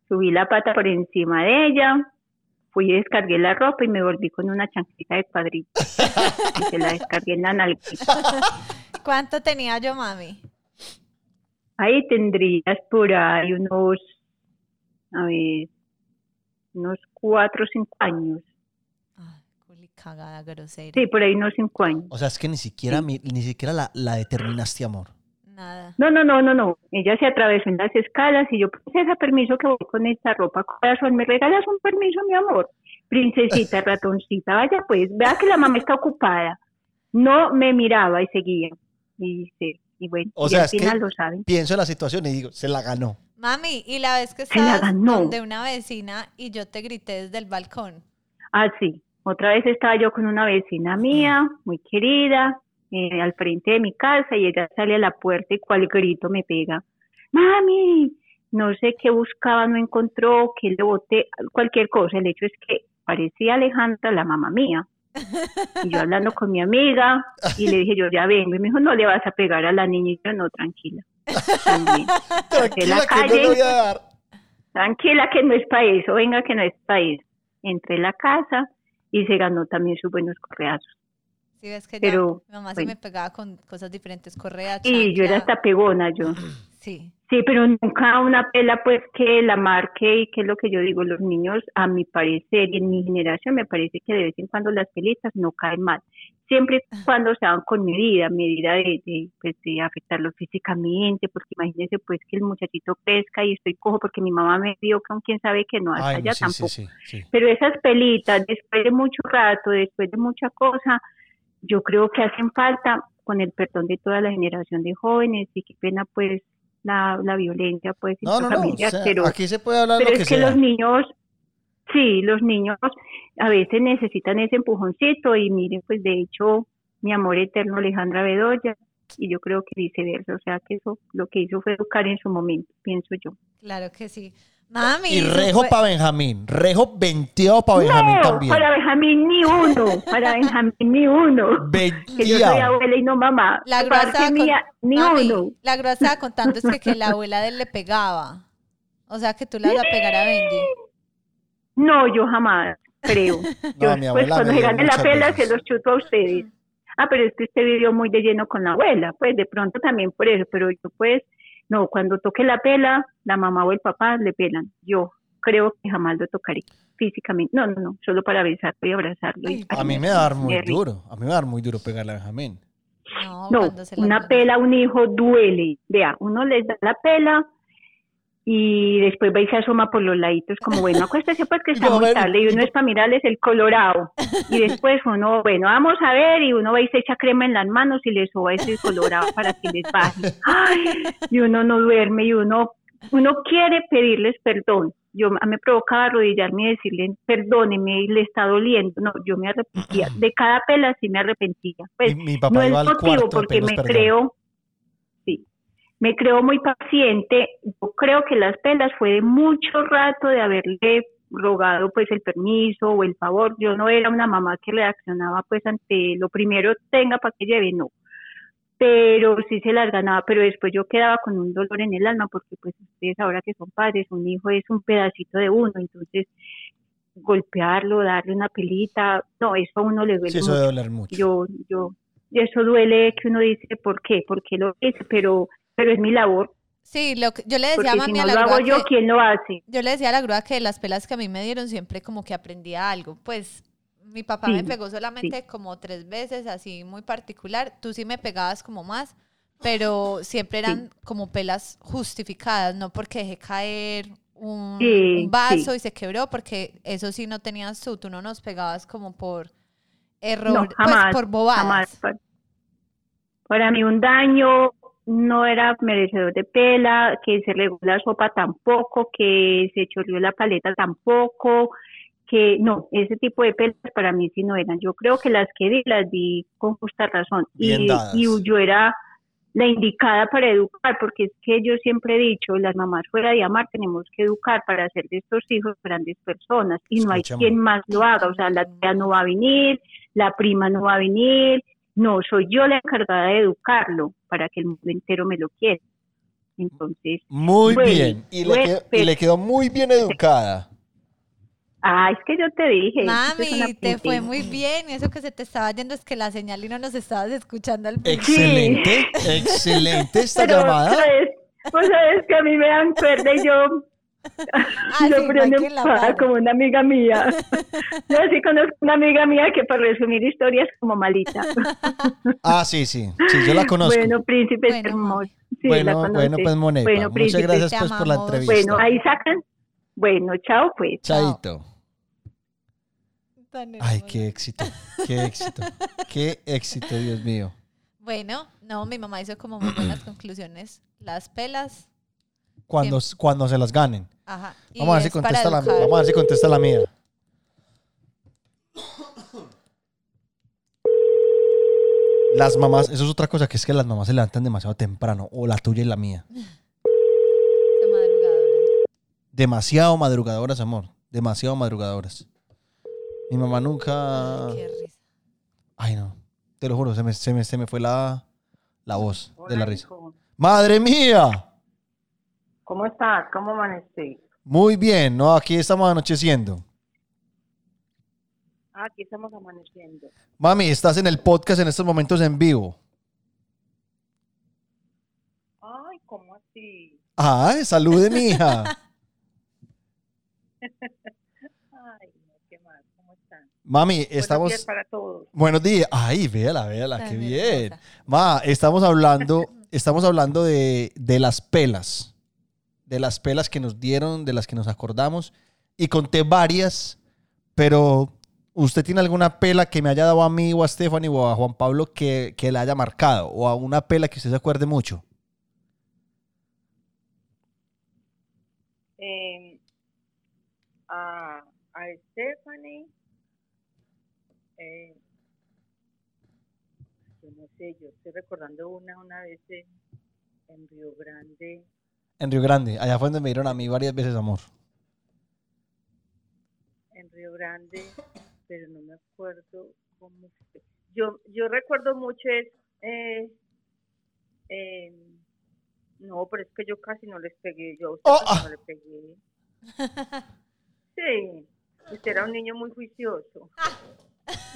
subí la pata por encima de ella, fui y descargué la ropa y me volví con una chanclita de cuadrito. y se la descargué en la nalguita. (laughs) ¿Cuánto tenía yo, mami? Ahí tendrías por ahí unos, a ver, unos cuatro o cinco años. Ay, culi cagada grosera. Sí, por ahí unos cinco años. O sea, es que ni siquiera, mi- ni siquiera la, la determinaste, amor. Nada. No, no, no, no, no. Ella se atravesó en las escalas y yo, princesa, permiso que voy con esta ropa. Corazón, ¿me regalas un permiso, mi amor? Princesita, (laughs) ratoncita, vaya pues, vea que la mamá está ocupada. No me miraba y seguía. Y, dice, y bueno, O y sea, al es que- final lo saben. Pienso en la situación y digo, se la ganó. Mami, y la vez que Se la estabas ganó. donde una vecina y yo te grité desde el balcón. Ah, sí. Otra vez estaba yo con una vecina mía, muy querida, eh, al frente de mi casa y ella sale a la puerta y cual grito me pega. Mami, no sé qué buscaba, no encontró, que le boté, cualquier cosa. El hecho es que parecía Alejandra, la mamá mía. Y yo hablando con mi amiga y le dije, yo ya vengo. Y me dijo, no le vas a pegar a la niña. Y yo, no, tranquila. También. (laughs) Tranquila, la que no calle. le voy a dar. Tranquila que no es para eso, venga que no es para eso. Entré a la casa y se ganó también sus buenos correazos. Sí, ves que Pero, ya, mi mamá bueno. se me pegaba con cosas diferentes, correa, Y yo era hasta pegona yo. (clears throat) Sí, Sí, pero nunca una pela pues que la marque y que es lo que yo digo, los niños a mi parecer y en mi generación me parece que de vez en cuando las pelitas no caen mal. Siempre y cuando sean con medida, medida de, de, pues, de afectarlos físicamente, porque imagínense pues que el muchachito crezca y estoy cojo porque mi mamá me vio con quien sabe que no, hasta Ay, allá sí, tampoco. sí, sí, sí. Pero esas pelitas, después de mucho rato, después de mucha cosa, yo creo que hacen falta con el perdón de toda la generación de jóvenes y qué pena pues la, la violencia pues No, no, no. o sea, pero, aquí se puede hablar pero lo que es que sea. los niños, sí, los niños a veces necesitan ese empujoncito y miren pues de hecho mi amor eterno Alejandra Bedoya y yo creo que viceversa, o sea que eso lo que hizo fue educar en su momento, pienso yo. claro que sí. Mami. Y rejo fue- para Benjamín. Rejo venteado para Benjamín no, también. para Benjamín ni uno, para Benjamín ni uno. que yo soy Venteado. abuela y no mamá. La estaba con- mía, ni Mami, uno. La grúa estaba contando es que, que la abuela de él le pegaba. O sea, que tú le vas a pegar a Benji. No, yo jamás, creo. (laughs) Yo, mi pues cuando se gane la pela veces. se los chuto a ustedes. Ah, pero es que usted vivió muy de lleno con la abuela, pues de pronto también por eso, pero yo pues, no, cuando toque la pela, la mamá o el papá le pelan. Yo creo que jamás lo tocaré físicamente. No, no, no, solo para besarlo y abrazarlo. y A mí me va a dar muy duro. A mí me va a dar muy duro pegarle a Benjamín. No, No, una pela a un hijo duele. Vea, uno les da la pela y después va y se asoma por los laditos como, bueno, acuéstese pues que (laughs) está No, muy tarde y uno es para mirarles el colorado. Y después uno, bueno, vamos a ver y uno va y se echa crema en las manos y le soba ese colorado para que les baje. Ay, y uno no duerme y uno, uno quiere pedirles perdón. Yo me provocaba arrodillarme y decirle, perdóneme, le está doliendo. No, yo me arrepentía. (clears throat) De cada pela sí me arrepentía. Pues, mi, mi papá no es al motivo porque me perdón. creo, me creo muy paciente. Yo creo que las pelas fue de mucho rato de haberle rogado pues el permiso o el favor. Yo no era una mamá que reaccionaba pues ante lo primero tenga para que lleve, no. Pero sí se las ganaba, pero después yo quedaba con un dolor en el alma porque pues ustedes ahora que son padres, un hijo es un pedacito de uno, entonces golpearlo, darle una pelita, no, eso a uno le duele Sí, eso mucho. debe doler mucho. Yo, yo, eso duele que uno dice, ¿por qué? ¿Por qué lo hice? Pero, pero es mi labor, Sí, lo que- yo le decía a si mami no a la lo hago grúa yo, que- ¿quién lo hace? Yo le decía a la grúa que las pelas que a mí me dieron siempre como que aprendía algo. Pues mi papá Sí, me pegó solamente como tres veces, así muy particular. Tú sí me pegabas como más, pero siempre eran como pelas justificadas, no porque dejé caer un, vaso y se quebró, porque eso sí no tenías tú, tú no nos pegabas como por error, No, pues por bobadas. jamás. Pa- Para mí un daño no era merecedor de pela, que se regó la sopa tampoco, que se chorreó la paleta tampoco, que no, ese tipo de pelas para mí sí no eran. Yo creo que las que di las di con justa razón. Bien y, dadas. y yo era la indicada para educar, porque es que yo siempre he dicho, las mamás fuera de amar tenemos que educar para hacer de estos hijos grandes personas y no hay quien más lo haga, o sea, la tía no va a venir, la prima no va a venir, no, soy yo la encargada de educarlo para que el mundo entero me lo quiera. Entonces, Muy Bueno, bien. Y le, bueno, quedó, y le quedó muy bien educada. ah, es que yo te dije. Mami, te fue muy bien. Y eso que se te estaba yendo es que la señal y no nos estabas escuchando al principio. Excelente, excelente esta Pero, llamada. ¿sabes? Pues sabes que a mí me dan cuerda y yo, (laughs) Ah, yo sí, prendo como una amiga mía. (laughs) Yo sí conozco una amiga mía que para resumir historias como malita. (laughs) Ah, sí, sí. Sí, yo la conozco. Bueno, príncipe Bueno, hermoso. Sí, bueno, bueno, pues. Bueno, Muchas príncipe. gracias pues por la entrevista. Bueno, ahí sacan. Bueno, chao pues. Chaito. Ay, qué éxito. Qué éxito. Qué éxito, Dios mío. Bueno, no, mi mamá hizo como muy buenas conclusiones. Las pelas, Cuando, cuando se las ganen. ajá. Vamos a ver si contesta la, vamos a ver si contesta la mía. Las mamás, eso es otra cosa, que es que las mamás se levantan demasiado temprano, o la tuya y la mía. (laughs) Son madrugadoras. Demasiado madrugadoras, amor. Demasiado madrugadoras. Mi mamá nunca... Qué risa. Ay, no. Te lo juro, se me, se me, se me fue la, la voz de la risa. hijo. ¡Madre mía! ¿Cómo estás? ¿Cómo amaneciste? Muy bien, ¿no? Aquí estamos anocheciendo. Ah, aquí estamos amaneciendo. Mami, estás en el podcast en estos momentos en vivo. Ay, ¿cómo así? Ay, salude, mi hija. (laughs) Ay, no, ¿qué más? ¿Cómo están? Mami, Buenos estamos... días para todos. Buenos días. Ay, véala, véala, qué bien. Ma, estamos hablando, estamos hablando de, de las pelas. De las pelas que nos dieron, de las que nos acordamos. Y conté varias, pero ¿usted tiene alguna pela que me haya dado a mí o a Stephanie o a Juan Pablo que, que la haya marcado? O a una pela que usted se acuerde mucho. A, a Stephanie, eh, yo no sé, yo estoy recordando una una vez en, en Río Grande. En Río Grande. Allá fue donde me dieron a mí varias veces amor. en Río Grande, pero no me acuerdo cómo fue. Yo, yo recuerdo mucho es, eh, eh, no, pero es que yo casi no les pegué, yo a usted Oh, casi ah. no le pegué. Sí, usted era un niño muy juicioso.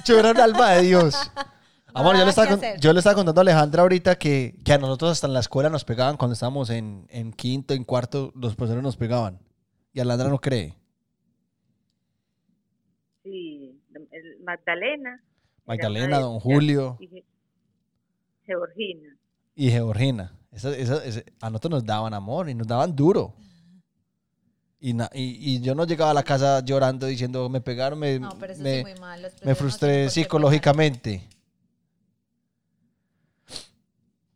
Yo era un alma de Dios. (laughs) Amor, yo le, estaba con- yo le estaba contando a Alejandra ahorita que, que a nosotros hasta en la escuela nos pegaban cuando estábamos en, en quinto, en cuarto, los profesores nos pegaban. Y Alejandra no cree. Sí, el Magdalena. Magdalena, don Julio y Georgina. y Georgina. Esa- esa- ese- a nosotros nos daban amor y nos daban duro. Y, na- y, y yo no llegaba a la casa llorando diciendo me pegaron, me, No, pero eso me, sí muy mal. los me profesores no tienen frustré por qué psicológicamente.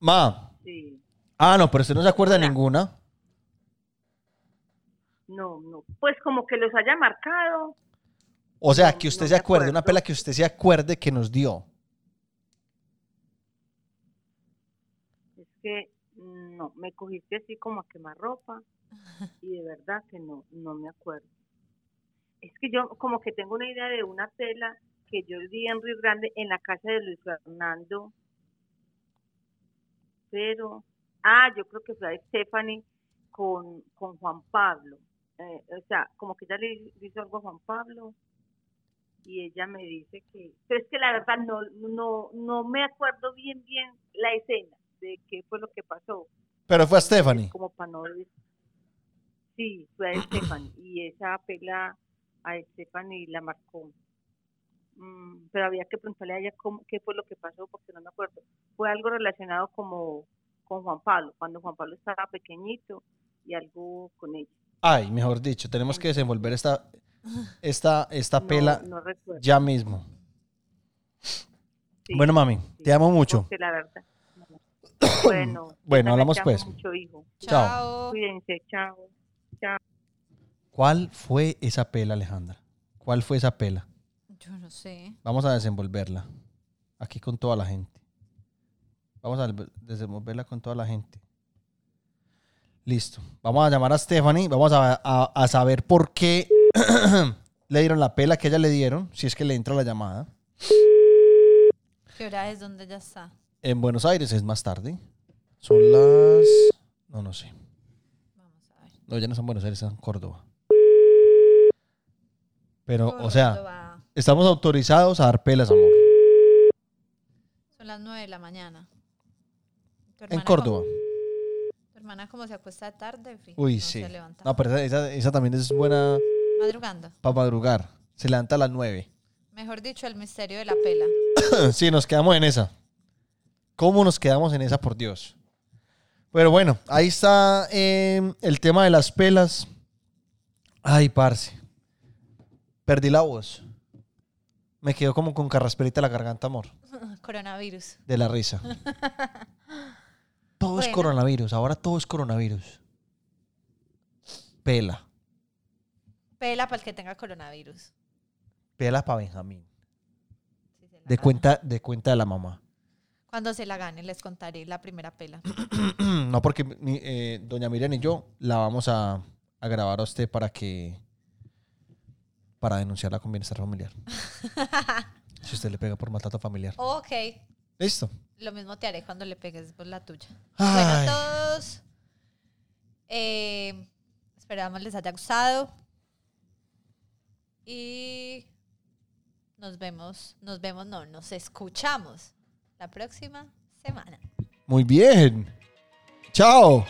Ma, Sí, ah, no, pero usted no se acuerda de ninguna. no, no, pues como que los haya marcado. O sea, No, que usted no se acuerde, una pela que usted se acuerde que nos dio. Es que mm, no, me cogiste así como a quemar ropa y de verdad que no, no me acuerdo. Es que yo como que tengo una idea de una tela que yo vi en Río Grande en la casa de Luis Fernando, pero, ah, yo creo que fue a Stephanie con, con Juan Pablo. eh, o sea, como que ella le hizo algo a Juan Pablo y ella me dice que, pero es que la verdad no, no, no me acuerdo bien, bien la escena de qué fue lo que pasó. Pero fue a Stephanie. Como para no Sí, fue a Stephanie y esa pela a Stephanie la marcó. Mm, pero había que preguntarle a ella cómo, qué fue lo que pasó porque no me acuerdo. Fue algo relacionado como con Juan Pablo, cuando Juan Pablo estaba pequeñito y algo con ella. Ay, mejor dicho, tenemos que desenvolver esta, esta, esta No- pela no ya mismo. Sí, Bueno, mami, sí, te amo mucho. la verdad. (coughs) Bueno, Bueno, hablamos pues. mucho, hijo. Chao. Chao. Cuídense, chao. Chao. ¿Cuál fue esa pela, Alejandra? ¿Cuál fue esa pela? Yo no sé. Vamos a desenvolverla. Aquí con toda la gente. Vamos a desenvolverla con toda la gente. Listo. Vamos a llamar a Stephanie. Vamos a, a- a saber por qué (clears throat) le dieron la pela que ella le dieron. Si es que le entra la llamada. ¿Qué hora es donde ya está? En Buenos Aires es más tarde. Son las... No, no sé. Vamos a ver. No, ya no son Buenos Aires, son Córdoba. Pero, o sea. Estamos autorizados a dar pelas, amor. Son las 9 de la mañana. ¿Tu En Córdoba. ¿Tu hermana como se acuesta de tarde? Fi, Uy, no sí. Se levanta. No, pero esa, esa- esa también es buena Madrugando. para madrugar. Se levanta a las 9. Mejor dicho, el misterio de la pela. (coughs) sí, nos quedamos en esa. ¿Cómo nos quedamos en esa, por Dios? Pero bueno, ahí está eh, el tema de las pelas. Ay, parce. Perdí la voz. Me quedo como con carrasperita la garganta, amor. (laughs) Coronavirus. De la risa. (laughs) Todo es coronavirus. Ahora todo es coronavirus. Pela. Pela para el que tenga coronavirus. Pela para Benjamín. De cuenta, de cuenta de la mamá. Cuando se la gane, les contaré la primera pela. (clears throat) no, porque eh, doña Miriam y yo la vamos a, a grabar a usted para que. Para denunciarla con bienestar familiar. si usted le pega por maltrato familiar. ok. Listo. Lo mismo te haré cuando le pegues por la tuya. Ay. Bueno, todos. eh, esperamos les haya gustado. Y nos vemos, nos vemos, no, nos escuchamos la próxima semana. Muy bien. Chao.